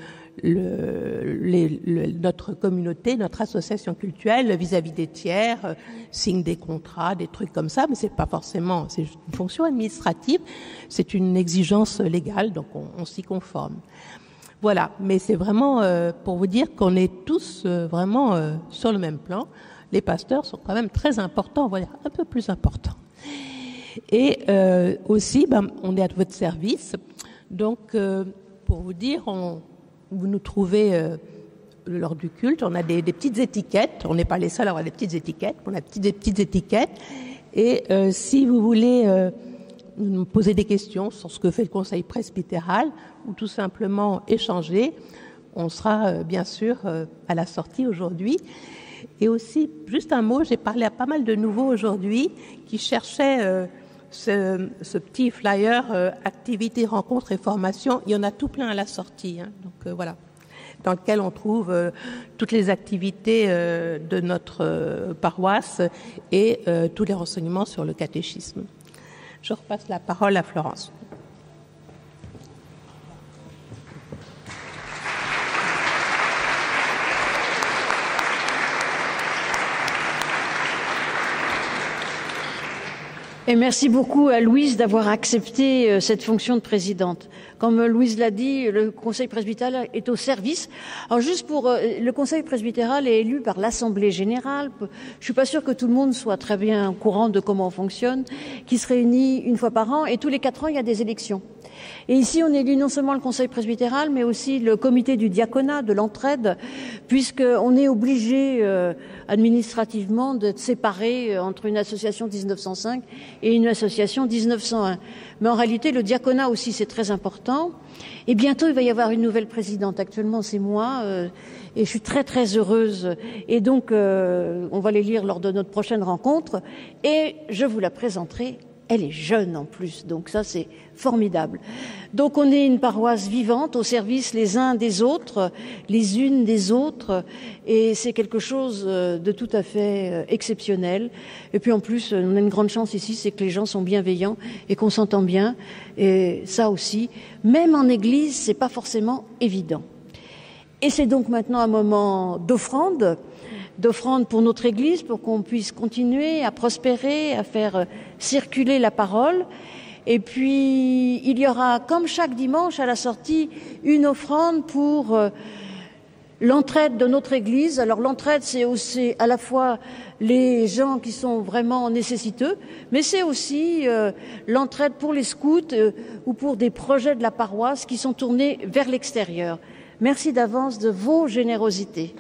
le, notre communauté, notre association culturelle vis-à-vis des tiers, euh, signe des contrats, des trucs comme ça, mais c'est pas forcément, c'est une fonction administrative, c'est une exigence légale, donc on, on s'y conforme. Voilà, mais c'est vraiment euh, pour vous dire qu'on est tous euh, vraiment sur le même plan. Les pasteurs sont quand même très importants, dire un peu plus importants. Et aussi, ben, on est à votre service. Donc, pour vous dire, vous nous trouvez euh, lors du culte, on a des, petites étiquettes. On n'est pas les seuls à avoir des petites étiquettes. On a des petites étiquettes. Et euh, si vous voulez euh, nous poser des questions sur ce que fait le Conseil presbytéral ou tout simplement échanger, on sera bien sûr à la sortie aujourd'hui. Et aussi, juste un mot, j'ai parlé à pas mal de nouveaux aujourd'hui qui cherchaient ce, petit flyer euh, activité, rencontre et formation, il y en a tout plein à la sortie. Hein, donc euh, voilà, dans lequel on trouve euh, toutes les activités de notre paroisse et tous les renseignements sur le catéchisme. Je repasse la parole à Florence. Et merci beaucoup à Louise d'avoir accepté euh, cette fonction de présidente. Comme Louise l'a dit, le Conseil presbytéral est au service. Alors juste pour euh, le Conseil presbytéral est élu par l'Assemblée générale. Je suis pas sûre que tout le monde soit très bien au courant de comment on fonctionne, qui se réunit une fois par an et tous les quatre ans il y a des élections. Et ici, on élit non seulement le Conseil presbytéral, mais aussi le comité du diaconat, de l'entraide, puisqu'on est obligé euh, administrativement d'être séparé euh, entre une association 1905 et une association 1901. Mais en réalité, le diaconat aussi, c'est très important. Et bientôt, il va y avoir une nouvelle présidente. Actuellement, c'est moi. Euh, et je suis très très heureuse. Et donc, euh, on va les lire lors de notre prochaine rencontre. Et je vous la présenterai elle est jeune en plus, donc ça c'est formidable. Donc on est une paroisse vivante au service les uns des autres, les unes des autres, et c'est quelque chose euh, de tout à fait euh, exceptionnel. Et puis en plus, on a une grande chance ici, c'est que les gens sont bienveillants et qu'on s'entend bien, et ça aussi, même en Église, c'est pas forcément évident. Et c'est donc maintenant un moment d'offrande d'offrande pour notre Église, pour qu'on puisse continuer à prospérer, à faire euh, circuler la parole. Et puis, il y aura, comme chaque dimanche à la sortie, une offrande pour euh, l'entraide de notre Église. Alors l'entraide, c'est aussi à la fois les gens qui sont vraiment nécessiteux, mais c'est aussi euh, l'entraide pour les scouts ou pour des projets de la paroisse qui sont tournés vers l'extérieur. Merci d'avance de vos générosités.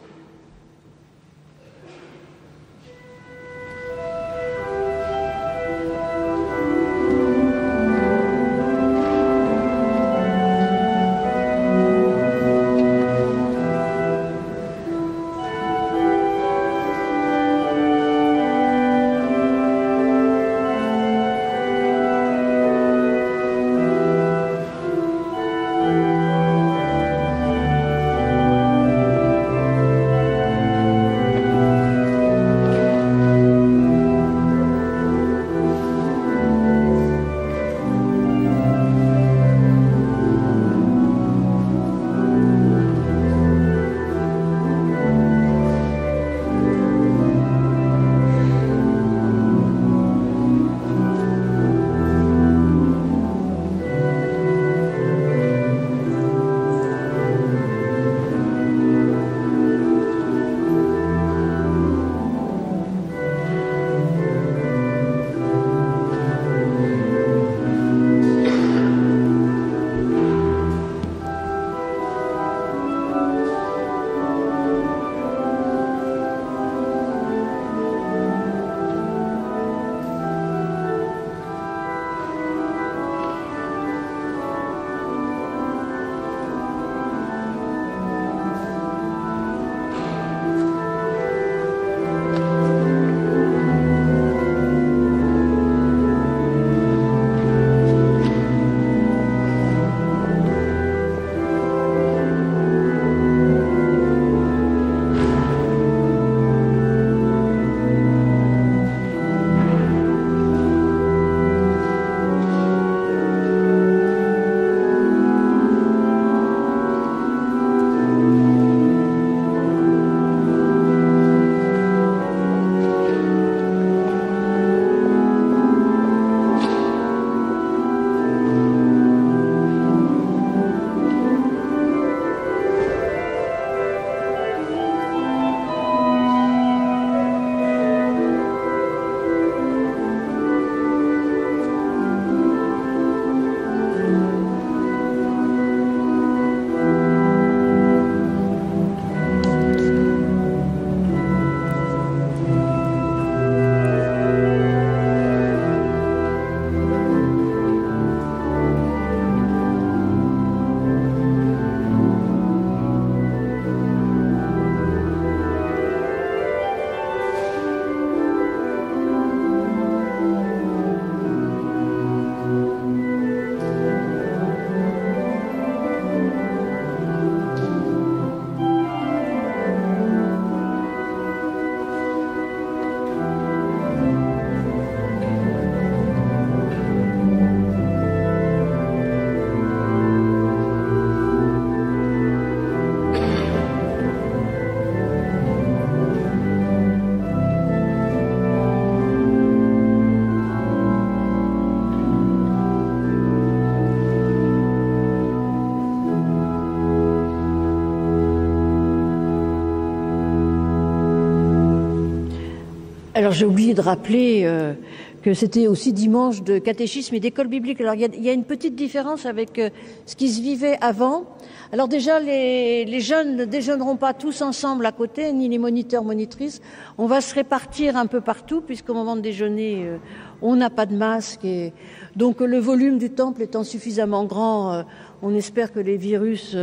J'ai oublié de rappeler euh, que c'était aussi dimanche de catéchisme et d'école biblique. Alors il y, a, une petite différence avec euh, ce qui se vivait avant. Alors déjà, les, jeunes ne déjeuneront pas tous ensemble à côté, ni les moniteurs, monitrices. On va se répartir un peu partout, puisqu'au moment de déjeuner, euh, on n'a pas de masque. Et donc le volume du temple étant suffisamment grand, on espère que les virus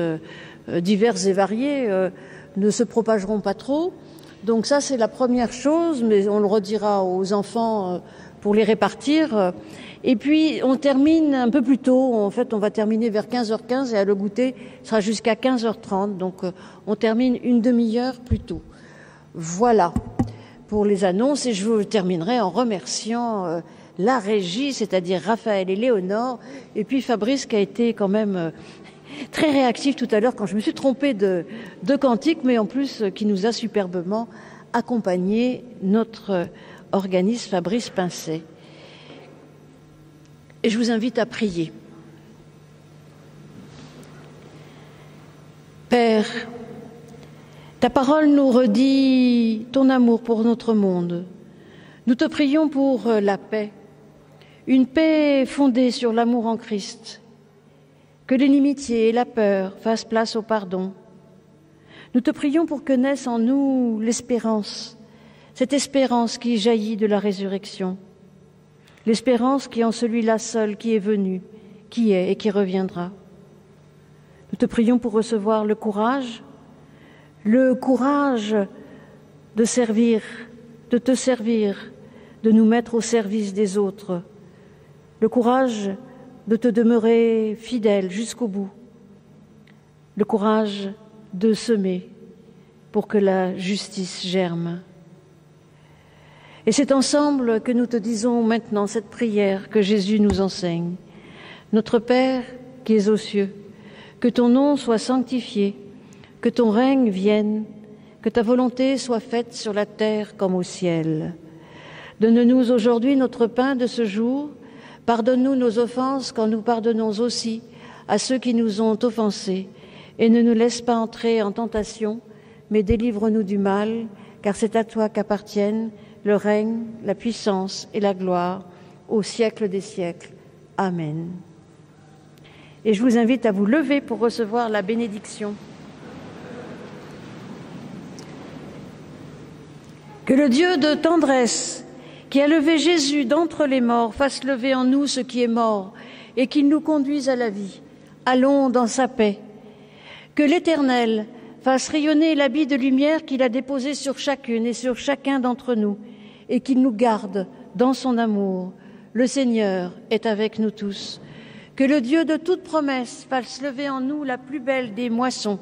divers et variés ne se propageront pas trop. Donc ça, c'est la première chose, mais on le redira aux enfants euh, pour les répartir. Et puis, on termine un peu plus tôt. En fait, on va terminer vers 15h15 et à le goûter sera jusqu'à 15h30. Donc, euh, on termine une demi-heure plus tôt. Voilà pour les annonces. Et je vous terminerai en remerciant euh, la régie, c'est-à-dire Raphaël et Léonore, et puis Fabrice qui a été quand même très réactif tout à l'heure quand je me suis trompée de, cantique, mais en plus qui nous a superbement accompagné notre organisme Fabrice Pincet. Et je vous invite à prier. Père, ta parole nous redit ton amour pour notre monde. Nous te prions pour la paix, une paix fondée sur l'amour en Christ que l'inimitié et la peur fassent place au pardon. Nous te prions pour que naisse en nous l'espérance, cette espérance qui jaillit de la résurrection, l'espérance qui est en celui-là seul qui est venu, qui est et qui reviendra. Nous te prions pour recevoir le courage, le courage de servir, de te servir, de nous mettre au service des autres, le courage de te demeurer fidèle jusqu'au bout, le courage de semer pour que la justice germe. Et c'est ensemble que nous te disons maintenant cette prière que Jésus nous enseigne. Notre Père qui es aux cieux, que ton nom soit sanctifié, que ton règne vienne, que ta volonté soit faite sur la terre comme au ciel. Donne-nous aujourd'hui notre pain de ce jour Pardonne-nous nos offenses quand nous pardonnons aussi à ceux qui nous ont offensés, et ne nous laisse pas entrer en tentation, mais délivre-nous du mal, car c'est à toi qu'appartiennent le règne, la puissance et la gloire au siècle des siècles. Amen. Et je vous invite à vous lever pour recevoir la bénédiction. Que le Dieu de tendresse, qui a levé Jésus d'entre les morts, fasse lever en nous ce qui est mort, et qu'il nous conduise à la vie. Allons dans sa paix. Que l'Éternel fasse rayonner l'habit de lumière qu'il a déposé sur chacune et sur chacun d'entre nous, et qu'il nous garde dans son amour. Le Seigneur est avec nous tous. Que le Dieu de toute promesse fasse lever en nous la plus belle des moissons,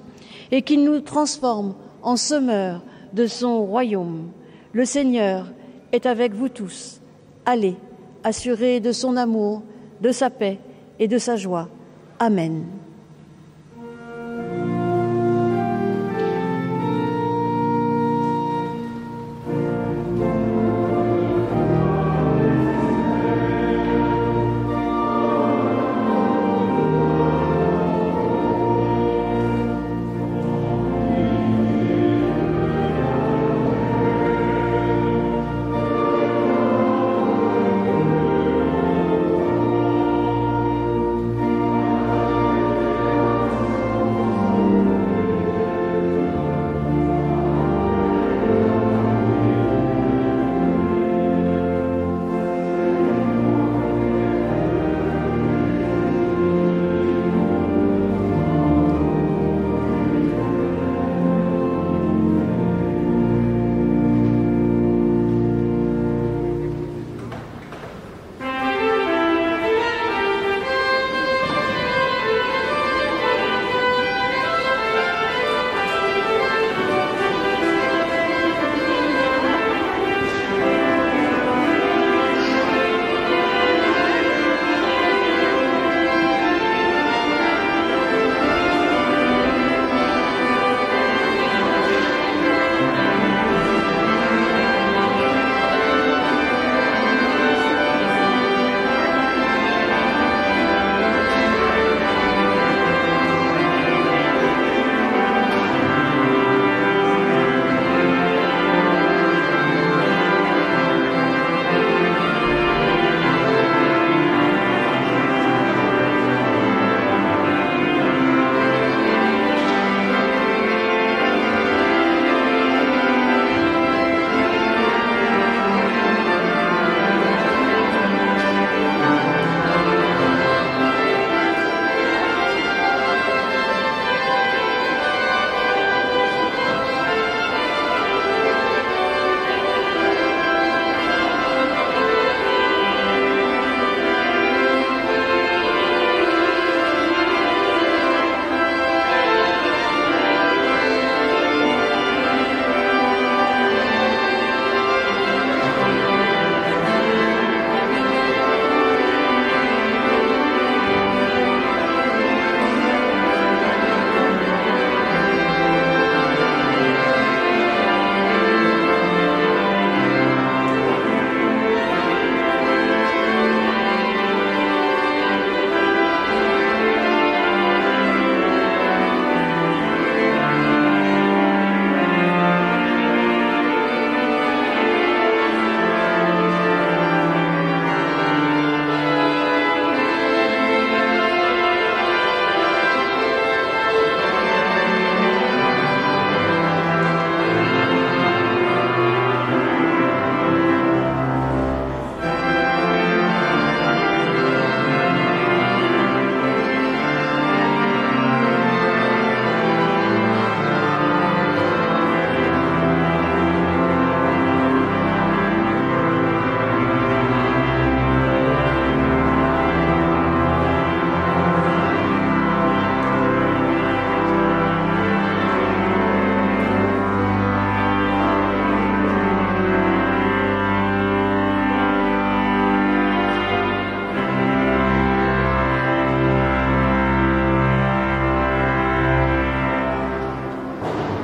et qu'il nous transforme en semeurs de son royaume. Le Seigneur est avec vous tous. Allez, assurés de son amour, de sa paix et de sa joie. Amen.